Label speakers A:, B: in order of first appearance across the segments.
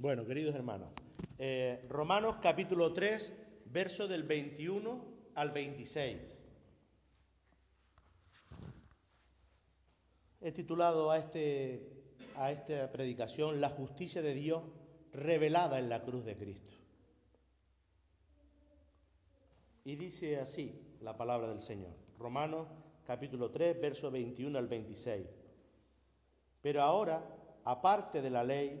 A: Bueno, queridos hermanos, eh, Romanos capítulo 3, verso del 21 al 26. He titulado a, este, a esta predicación La justicia de Dios revelada en la cruz de Cristo. Y dice así la palabra del Señor. Romanos capítulo 3, verso 21 al 26. Pero ahora, aparte de la ley,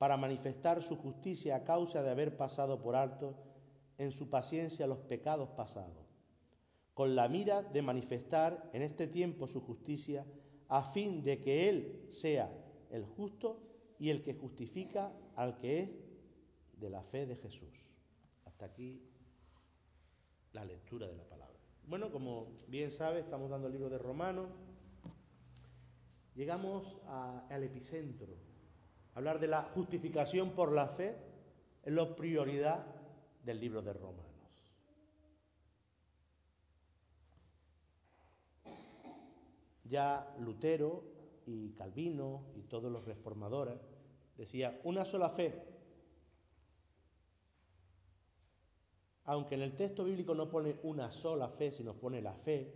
A: para manifestar su justicia a causa de haber pasado por alto en su paciencia los pecados pasados, con la mira de manifestar en este tiempo su justicia, a fin de que Él sea el justo y el que justifica al que es de la fe de Jesús. Hasta aquí la lectura de la palabra. Bueno, como bien sabe, estamos dando el libro de Romanos. Llegamos al epicentro. Hablar de la justificación por la fe es la prioridad del libro de Romanos. Ya Lutero y Calvino y todos los reformadores decían una sola fe. Aunque en el texto bíblico no pone una sola fe, sino pone la fe,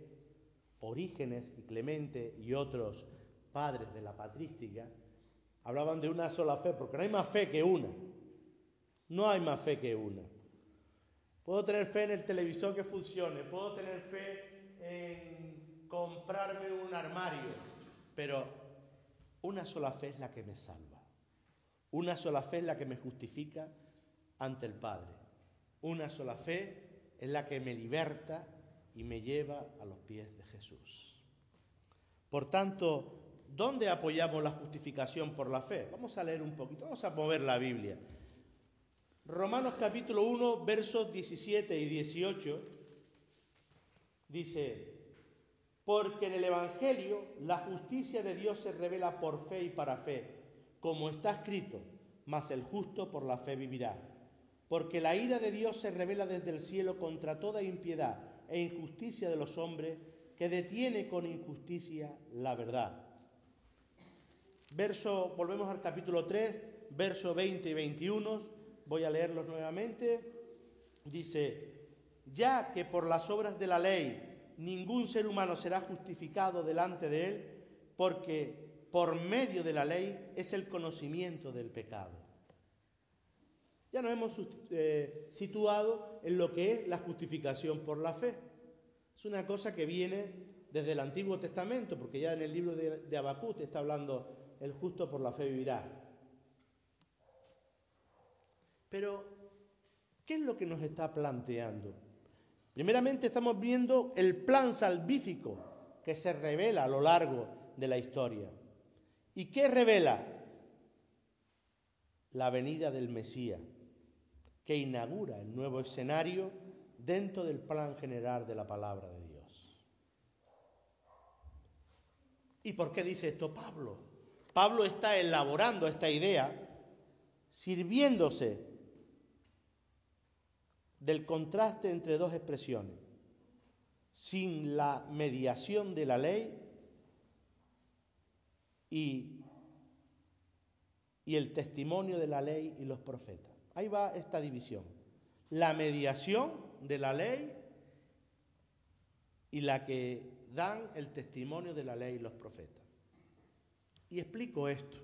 A: Orígenes y Clemente y otros padres de la patrística hablaban de una sola fe, porque no hay más fe que una. No hay más fe que una. Puedo tener fe en el televisor que funcione, puedo tener fe en comprarme un armario, pero una sola fe es la que me salva. Una sola fe es la que me justifica ante el Padre. Una sola fe es la que me liberta y me lleva a los pies de Jesús. Por tanto, ¿dónde apoyamos la justificación por la fe? Vamos a leer un poquito, vamos a mover la Biblia. Romanos capítulo 1, versos 17 y 18 dice, porque en el Evangelio la justicia de Dios se revela por fe y para fe, como está escrito, mas el justo por la fe vivirá. Porque la ira de Dios se revela desde el cielo contra toda impiedad e injusticia de los hombres, que detiene con injusticia la verdad. Verso, volvemos al capítulo 3, verso 20 y 21, voy a leerlos nuevamente. Dice, ya que por las obras de la ley ningún ser humano será justificado delante de él porque por medio de la ley es el conocimiento del pecado. Ya nos hemos eh, situado en lo que es la justificación por la fe. Es una cosa que viene desde el Antiguo Testamento, porque ya en el libro de, de Habacuc está hablando el justo por la fe vivirá. Pero, ¿qué es lo que nos está planteando? Primeramente estamos viendo el plan salvífico que se revela a lo largo de la historia. ¿Y qué revela? La venida del Mesías, que inaugura el nuevo escenario dentro del plan general de la palabra de Dios. ¿Y por qué dice esto Pablo? Pablo está elaborando esta idea sirviéndose del contraste entre dos expresiones. Sin la mediación de la ley y, y el testimonio de la ley y los profetas. Ahí va esta división. La mediación de la ley y la que dan el testimonio de la ley y los profetas. Y explico esto.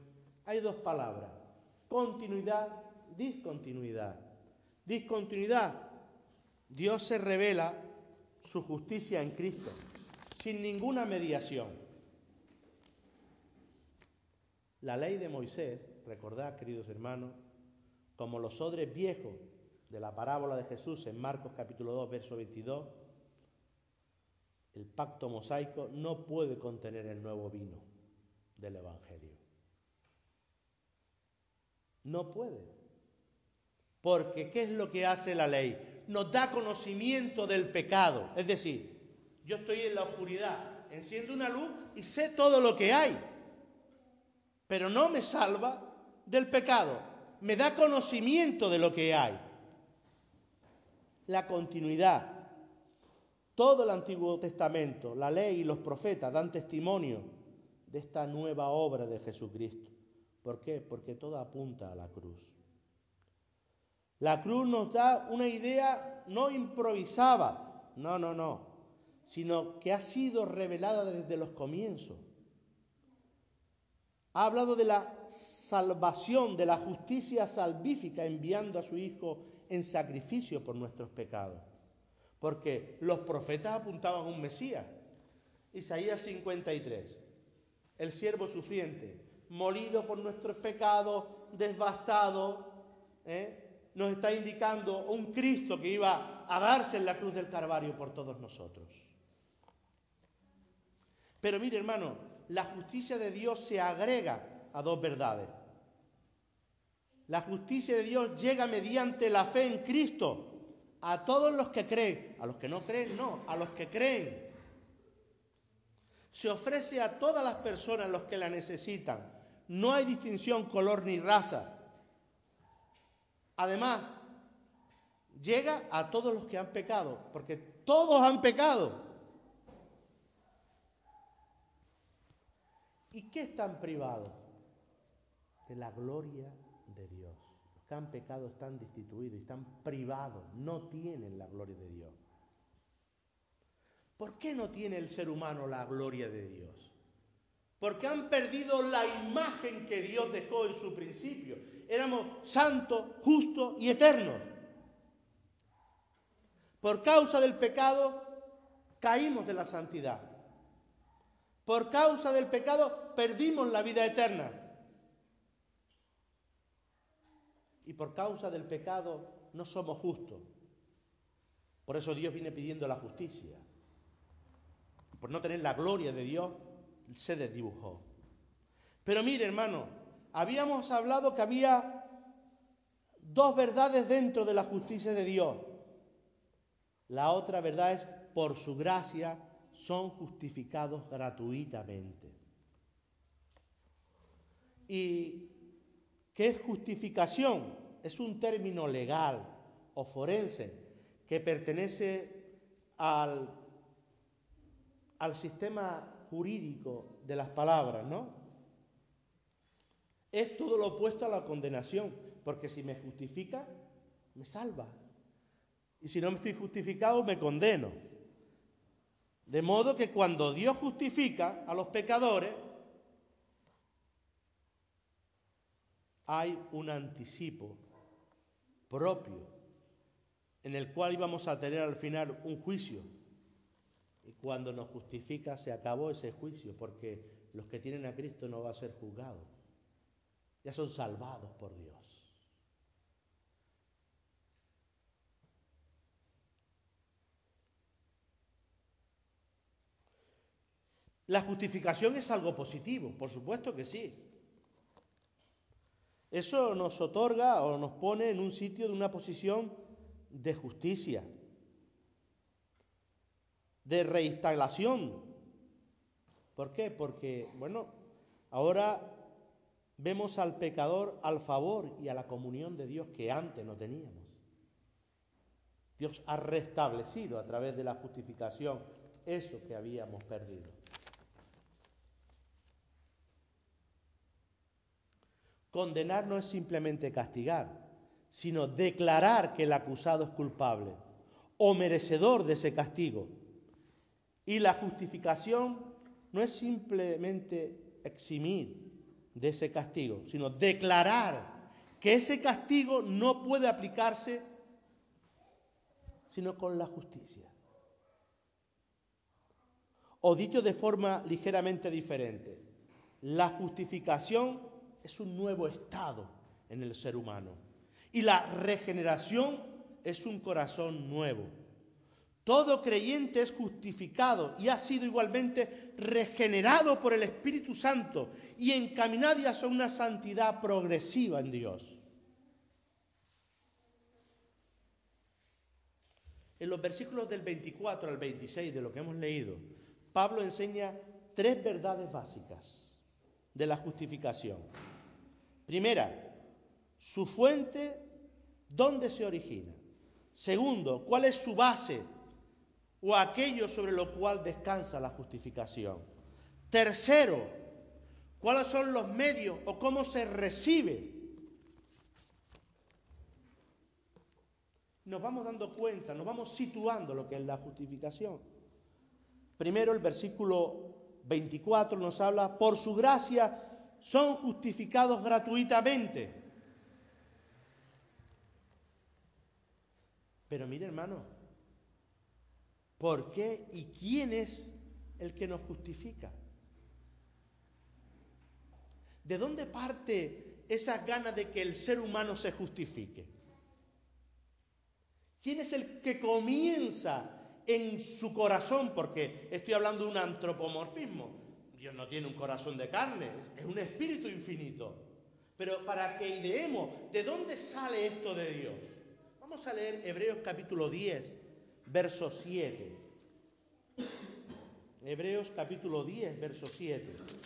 A: hay dos palabras, continuidad, discontinuidad. Discontinuidad, Dios se revela su justicia en Cristo, sin ninguna mediación. La ley de Moisés, recordad, queridos hermanos, como los odres viejos de la parábola de Jesús en Marcos capítulo 2, verso 22, el pacto mosaico no puede contener el nuevo vino del Evangelio. No puede. Porque ¿qué es lo que hace la ley? Nos da conocimiento del pecado. Es decir, yo estoy en la oscuridad, enciendo una luz y sé todo lo que hay. Pero no me salva del pecado. Me da conocimiento de lo que hay. La continuidad. Todo el Antiguo Testamento, la ley y los profetas dan testimonio de esta nueva obra de Jesucristo. ¿Por qué? Porque todo apunta a la cruz. La cruz nos da una idea no improvisada, no, no, no, sino que ha sido revelada desde los comienzos. Ha hablado de la salvación, de la justicia salvífica, enviando a su Hijo en sacrificio por nuestros pecados. Porque los profetas apuntaban a un Mesías. Isaías 53, el siervo sufriente, molido por nuestros pecados, devastado, ¿eh? nos está indicando un Cristo que iba a darse en la cruz del Calvario por todos nosotros. Pero mire, hermano, la justicia de Dios se agrega a dos verdades. La justicia de Dios llega mediante la fe en Cristo a todos los que creen. A los que no creen, no, a los que creen. Se ofrece a todas las personas los que la necesitan. No hay distinción color ni raza. Además, llega a todos los que han pecado, porque todos han pecado. ¿Y qué están privados? De la gloria de Dios. Los que han pecado están destituidos, están privados, no tienen la gloria de Dios. ¿Por qué no tiene el ser humano la gloria de Dios? Porque han perdido la imagen que Dios dejó en su principio. Éramos santos, justos y eternos. Por causa del pecado caímos de la santidad. Por causa del pecado perdimos la vida eterna. Y por causa del pecado no somos justos. Por eso Dios viene pidiendo la justicia. Por no tener la gloria de Dios, se desdibujó. Pero mire, hermano, habíamos hablado que había dos verdades dentro de la justicia de Dios. La otra verdad es, por su gracia, son justificados gratuitamente. ¿Y qué es justificación? Es un término legal o forense que pertenece al, al sistema jurídico de las palabras, ¿no? Es todo lo opuesto a la condenación, porque si me justifica, me salva. Y si no me estoy justificado, me condeno. De modo que cuando Dios justifica a los pecadores, hay un anticipo propio en el cual íbamos a tener al final un juicio. Y cuando nos justifica se acabó ese juicio, porque los que tienen a Cristo no va a ser juzgados. Ya son salvados por Dios. La justificación es algo positivo, por supuesto que sí. Eso nos otorga o nos pone en un sitio de una posición de justicia, de reinstalación. ¿Por qué? Porque, bueno, ahora vemos al pecador al favor y a la comunión de Dios que antes no teníamos. Dios ha restablecido a través de la justificación eso que habíamos perdido. Condenar no es simplemente castigar, sino declarar que el acusado es culpable o merecedor de ese castigo. Y la justificación no es simplemente eximir, de ese castigo, sino declarar que ese castigo no puede aplicarse sino con la justicia. O dicho de forma ligeramente diferente, la justificación es un nuevo estado en el ser humano y la regeneración es un corazón nuevo. Todo creyente es justificado y ha sido igualmente regenerado por el Espíritu Santo y encaminado hacia una santidad progresiva en Dios. En los versículos del 24 al 26 de lo que hemos leído, Pablo enseña tres verdades básicas de la justificación. Primera, su fuente, ¿dónde se origina? Segundo, ¿cuál es su base o aquello sobre lo cual descansa la justificación? Tercero, ¿cuáles son los medios o cómo se recibe? Nos vamos dando cuenta, nos vamos situando lo que es la justificación. Primero el versículo 24 nos habla, por su gracia son justificados gratuitamente. Pero mire hermano, ¿por qué y quién es el que nos justifica? ¿De dónde parte esa gana de que el ser humano se justifique? ¿Quién es el que comienza en su corazón, porque estoy hablando de un antropomorfismo. Dios no tiene un corazón de carne, es un espíritu infinito. Pero para que ideemos, ¿de dónde sale esto de Dios? Vamos a leer Hebreos capítulo 10, verso 7. Hebreos capítulo 10, verso 7.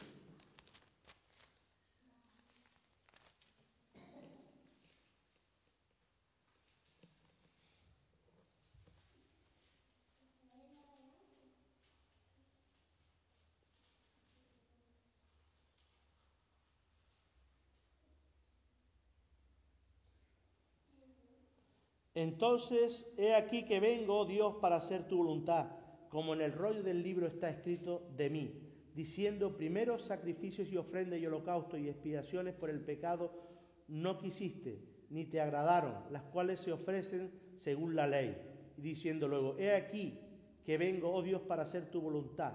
A: Entonces, he aquí que vengo, oh Dios, para hacer tu voluntad, como en el rollo del libro está escrito de mí, diciendo, primero sacrificios y ofrendas y holocaustos y expiaciones por el pecado no quisiste, ni te agradaron, las cuales se ofrecen según la ley. Y diciendo luego, he aquí que vengo, oh Dios, para hacer tu voluntad.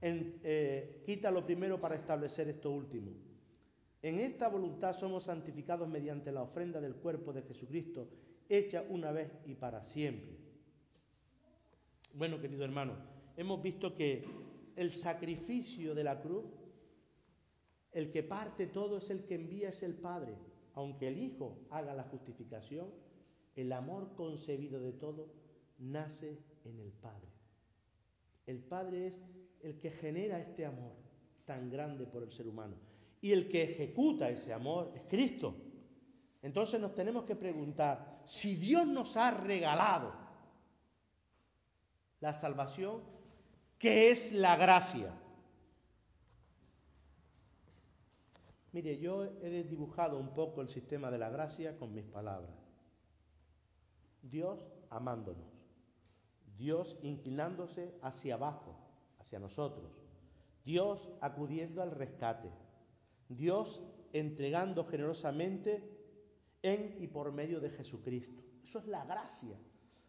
A: En, eh, quita primero para establecer esto último. En esta voluntad somos santificados mediante la ofrenda del cuerpo de Jesucristo, hecha una vez y para siempre. Bueno, querido hermano, hemos visto que el sacrificio de la cruz, el que parte todo es el que envía es el Padre. Aunque el Hijo haga la justificación, el amor concebido de todo nace en el Padre. El Padre es el que genera este amor tan grande por el ser humano y el que ejecuta ese amor es Cristo. Entonces nos tenemos que preguntar, si Dios nos ha regalado la salvación, ¿qué es la gracia? Mire, yo he dibujado un poco el sistema de la gracia con mis palabras. Dios amándonos, Dios inclinándose hacia abajo, hacia nosotros, Dios acudiendo al rescate, Dios entregando generosamente en y por medio de Jesucristo. Eso es la gracia.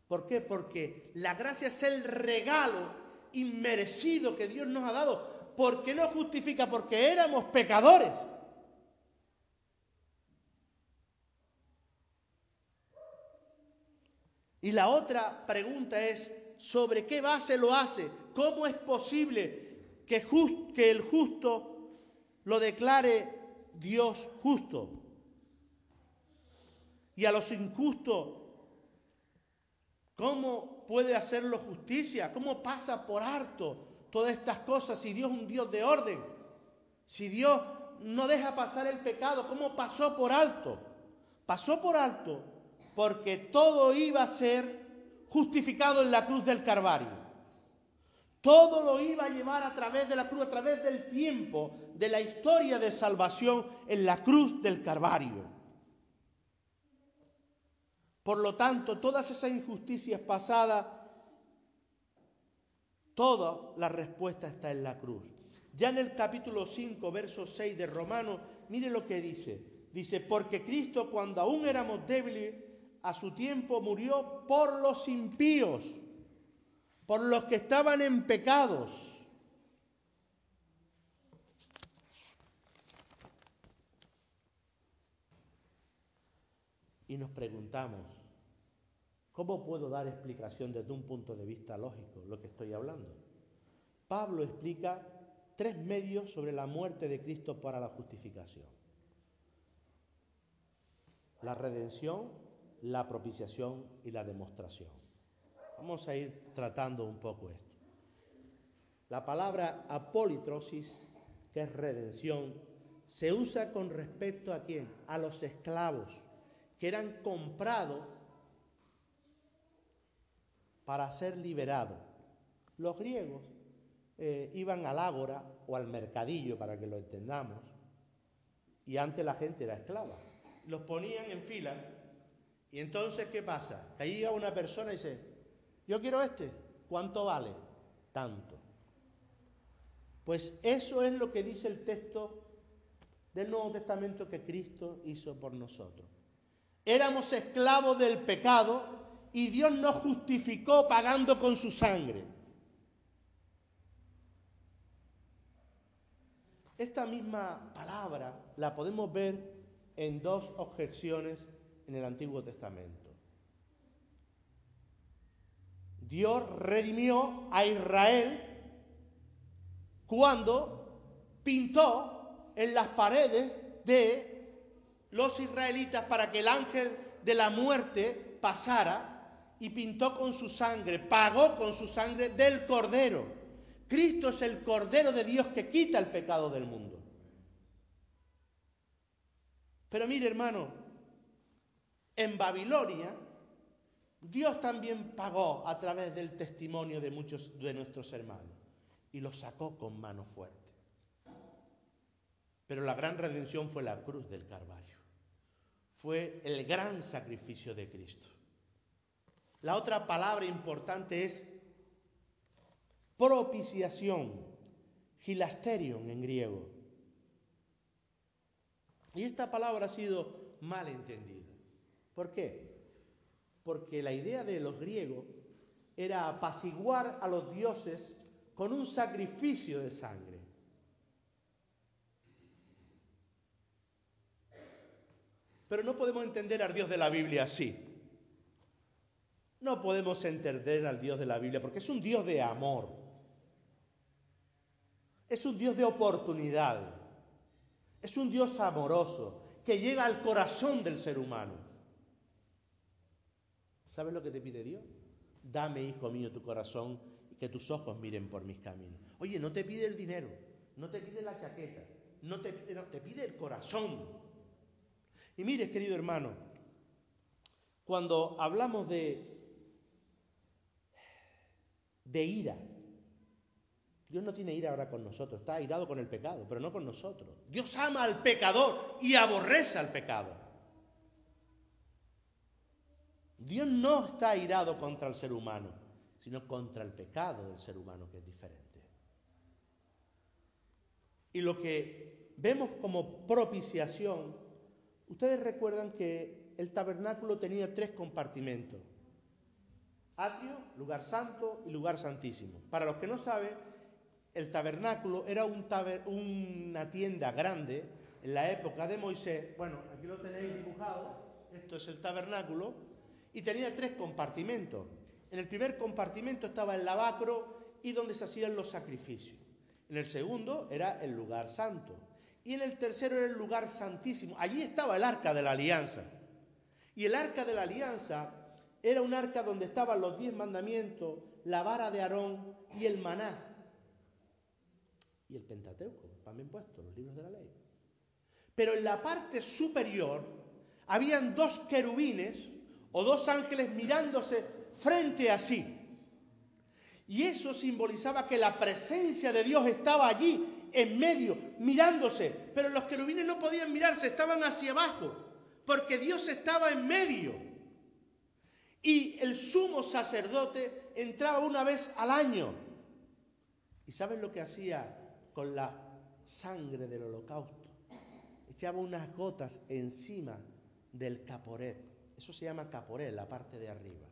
A: ¿Por qué? Porque la gracia es el regalo inmerecido que Dios nos ha dado. Porque no justifica, porque éramos pecadores. Y la otra pregunta es, ¿sobre qué base lo hace? ¿Cómo es posible que, que el justo lo declare Dios justo. Y a los injustos, ¿cómo puede hacerlo justicia? ¿Cómo pasa por harto todas estas cosas si Dios es un Dios de orden? Si Dios no deja pasar el pecado, ¿cómo pasó por alto? Pasó por alto porque todo iba a ser justificado en la cruz del Calvario. Todo lo iba a llevar a través de la cruz, a través del tiempo, de la historia de salvación en la cruz del Calvario. Por lo tanto, todas esas injusticias pasadas, toda la respuesta está en la cruz. Ya en el capítulo 5, verso 6 de Romanos, mire lo que dice. Dice, porque Cristo cuando aún éramos débiles, a su tiempo murió por los impíos, por los que estaban en pecados. Y nos preguntamos, ¿cómo puedo dar explicación desde un punto de vista lógico lo que estoy hablando? Pablo explica tres medios sobre la muerte de Cristo para la justificación. La redención, la propiciación y la demostración. Vamos a ir tratando un poco esto. La palabra apolitrosis, que es redención, se usa con respecto a quién? A los esclavos que eran comprados para ser liberados. Los griegos eh, iban al ágora o al mercadillo, para que lo entendamos, y antes la gente era esclava. Los ponían en fila, y entonces, ¿qué pasa? Que ahí llega una persona y dice, yo quiero este, ¿cuánto vale? Tanto. Pues eso es lo que dice el texto del Nuevo Testamento que Cristo hizo por nosotros. Éramos esclavos del pecado y Dios nos justificó pagando con su sangre. Esta misma palabra la podemos ver en dos objeciones en el Antiguo Testamento. Dios redimió a Israel cuando pintó en las paredes de los israelitas para que el ángel de la muerte pasara y pintó con su sangre, pagó con su sangre del cordero. Cristo es el cordero de Dios que quita el pecado del mundo. Pero mire hermano, en Babilonia Dios también pagó a través del testimonio de muchos de nuestros hermanos y lo sacó con mano fuerte. Pero la gran redención fue la cruz del Calvario fue el gran sacrificio de Cristo. La otra palabra importante es propiciación, gilasterion en griego. Y esta palabra ha sido mal entendida. ¿Por qué? Porque la idea de los griegos era apaciguar a los dioses con un sacrificio de sangre. Pero no podemos entender al Dios de la Biblia así. No podemos entender al Dios de la Biblia porque es un Dios de amor. Es un Dios de oportunidad. Es un Dios amoroso que llega al corazón del ser humano. ¿Sabes lo que te pide Dios? Dame, hijo mío, tu corazón y que tus ojos miren por mis caminos. Oye, no te pide el dinero, no te pide la chaqueta, no te, te pide el corazón. Y mire, querido hermano, cuando hablamos de, de ira, Dios no tiene ira ahora con nosotros, está airado con el pecado, pero no con nosotros. Dios ama al pecador y aborrece al pecado. Dios no está airado contra el ser humano, sino contra el pecado del ser humano, que es diferente. Y lo que vemos como propiciación Ustedes recuerdan que el tabernáculo tenía tres compartimentos. Atrio, lugar santo y lugar santísimo. Para los que no saben, el tabernáculo era una tienda grande en la época de Moisés. Bueno, aquí lo tenéis dibujado. Esto es el tabernáculo. Y tenía tres compartimentos. En el primer compartimento estaba el lavacro y donde se hacían los sacrificios. En el segundo era el lugar santo y en el tercero era el lugar santísimo. Allí estaba el arca de la alianza. Y el arca de la alianza era un arca donde estaban los diez mandamientos, la vara de Aarón y el maná. Y el Pentateuco, también puesto, los libros de la ley. Pero en la parte superior habían dos querubines o dos ángeles mirándose frente a sí. Y eso simbolizaba que la presencia de Dios estaba allí en medio, mirándose, pero los querubines no podían mirarse, estaban hacia abajo, porque Dios estaba en medio. Y el sumo sacerdote entraba una vez al año. ¿Y saben lo que hacía con la sangre del holocausto. Echaba unas gotas encima del caporet. Eso se llama caporet, la parte de arriba.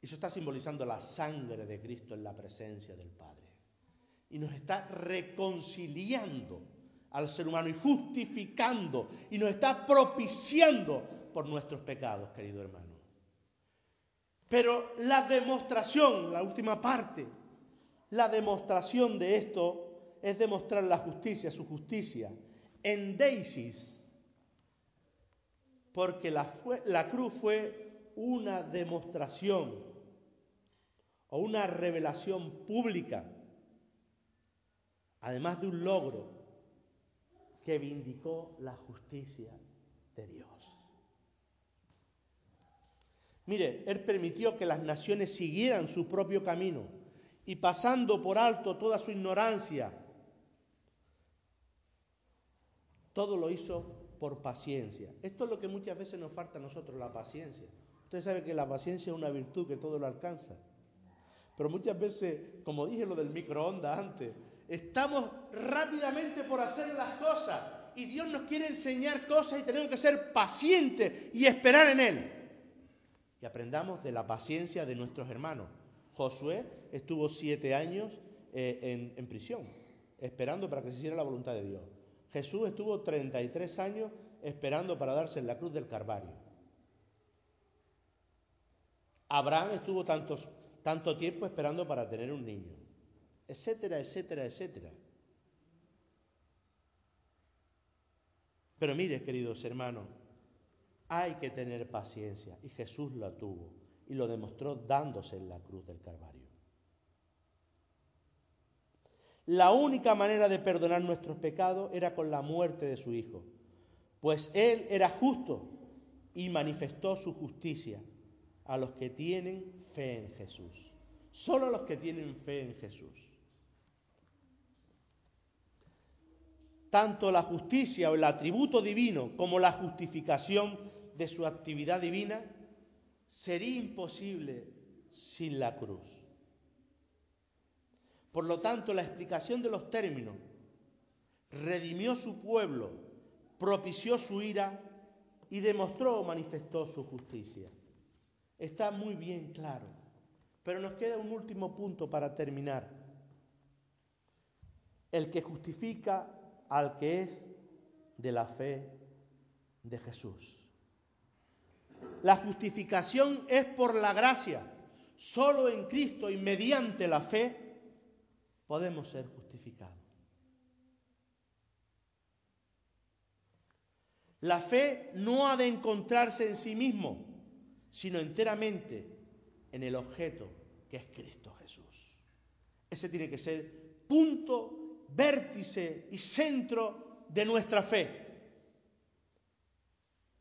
A: Eso está simbolizando la sangre de Cristo en la presencia del Padre. Y nos está reconciliando al ser humano y justificando y nos está propiciando por nuestros pecados, querido hermano. Pero la demostración, la última parte, la demostración de esto es demostrar la justicia, su justicia, en Deisis, porque la, la cruz fue una demostración o una revelación pública, además de un logro que vindicó la justicia de Dios. Mire, Él permitió que las naciones siguieran su propio camino y pasando por alto toda su ignorancia, todo lo hizo por paciencia. Esto es lo que muchas veces nos falta a nosotros, la paciencia. Usted sabe que la paciencia es una virtud que todo lo alcanza. Pero muchas veces, como dije lo del microondas antes, Estamos rápidamente por hacer las cosas y Dios nos quiere enseñar cosas y tenemos que ser pacientes y esperar en Él. Y aprendamos de la paciencia de nuestros hermanos. Josué estuvo siete años eh, en, en prisión, esperando para que se hiciera la voluntad de Dios. Jesús estuvo 33 años esperando para darse en la cruz del Carvario. Abraham estuvo tantos, tanto tiempo esperando para tener un niño etcétera, etcétera, etcétera. Pero mire, queridos hermanos, hay que tener paciencia y Jesús la tuvo y lo demostró dándose en la cruz del Calvario. La única manera de perdonar nuestros pecados era con la muerte de su Hijo, pues Él era justo y manifestó su justicia a los que tienen fe en Jesús. Solo los que tienen fe en Jesús. tanto la justicia o el atributo divino como la justificación de su actividad divina, sería imposible sin la cruz. Por lo tanto, la explicación de los términos redimió su pueblo, propició su ira y demostró o manifestó su justicia. Está muy bien claro. Pero nos queda un último punto para terminar. El que justifica al que es de la fe de Jesús. La justificación es por la gracia. Solo en Cristo y mediante la fe podemos ser justificados. La fe no ha de encontrarse en sí mismo, sino enteramente en el objeto que es Cristo Jesús. Ese tiene que ser punto vértice y centro de nuestra fe.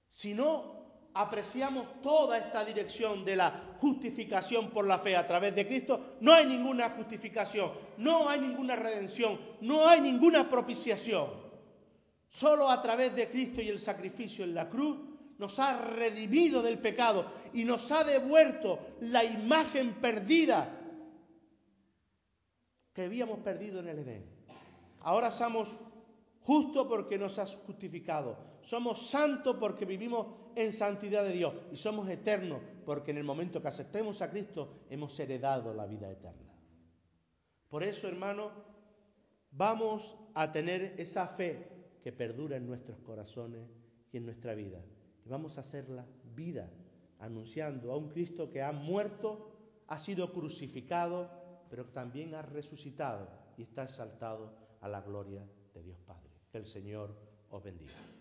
A: Si no apreciamos toda esta dirección de la justificación por la fe a través de Cristo, no hay ninguna justificación, no hay ninguna redención, no hay ninguna propiciación. Solo a través de Cristo y el sacrificio en la cruz nos ha redimido del pecado y nos ha devuelto la imagen perdida que habíamos perdido en el Edén. Ahora somos justos porque nos has justificado. Somos santos porque vivimos en santidad de Dios. Y somos eternos porque en el momento que aceptemos a Cristo hemos heredado la vida eterna. Por eso, hermano, vamos a tener esa fe que perdura en nuestros corazones y en nuestra vida. Y vamos a hacerla vida, anunciando a un Cristo que ha muerto, ha sido crucificado, pero también ha resucitado y está exaltado a la gloria de Dios Padre. Que el Señor os bendiga.